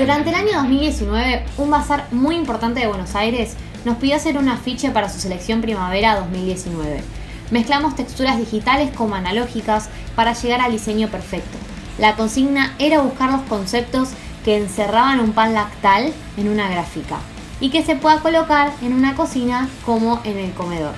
Durante el año 2019, un bazar muy importante de Buenos Aires nos pidió hacer un afiche para su selección primavera 2019. Mezclamos texturas digitales como analógicas para llegar al diseño perfecto. La consigna era buscar los conceptos que encerraban un pan lactal en una gráfica y que se pueda colocar en una cocina como en el comedor.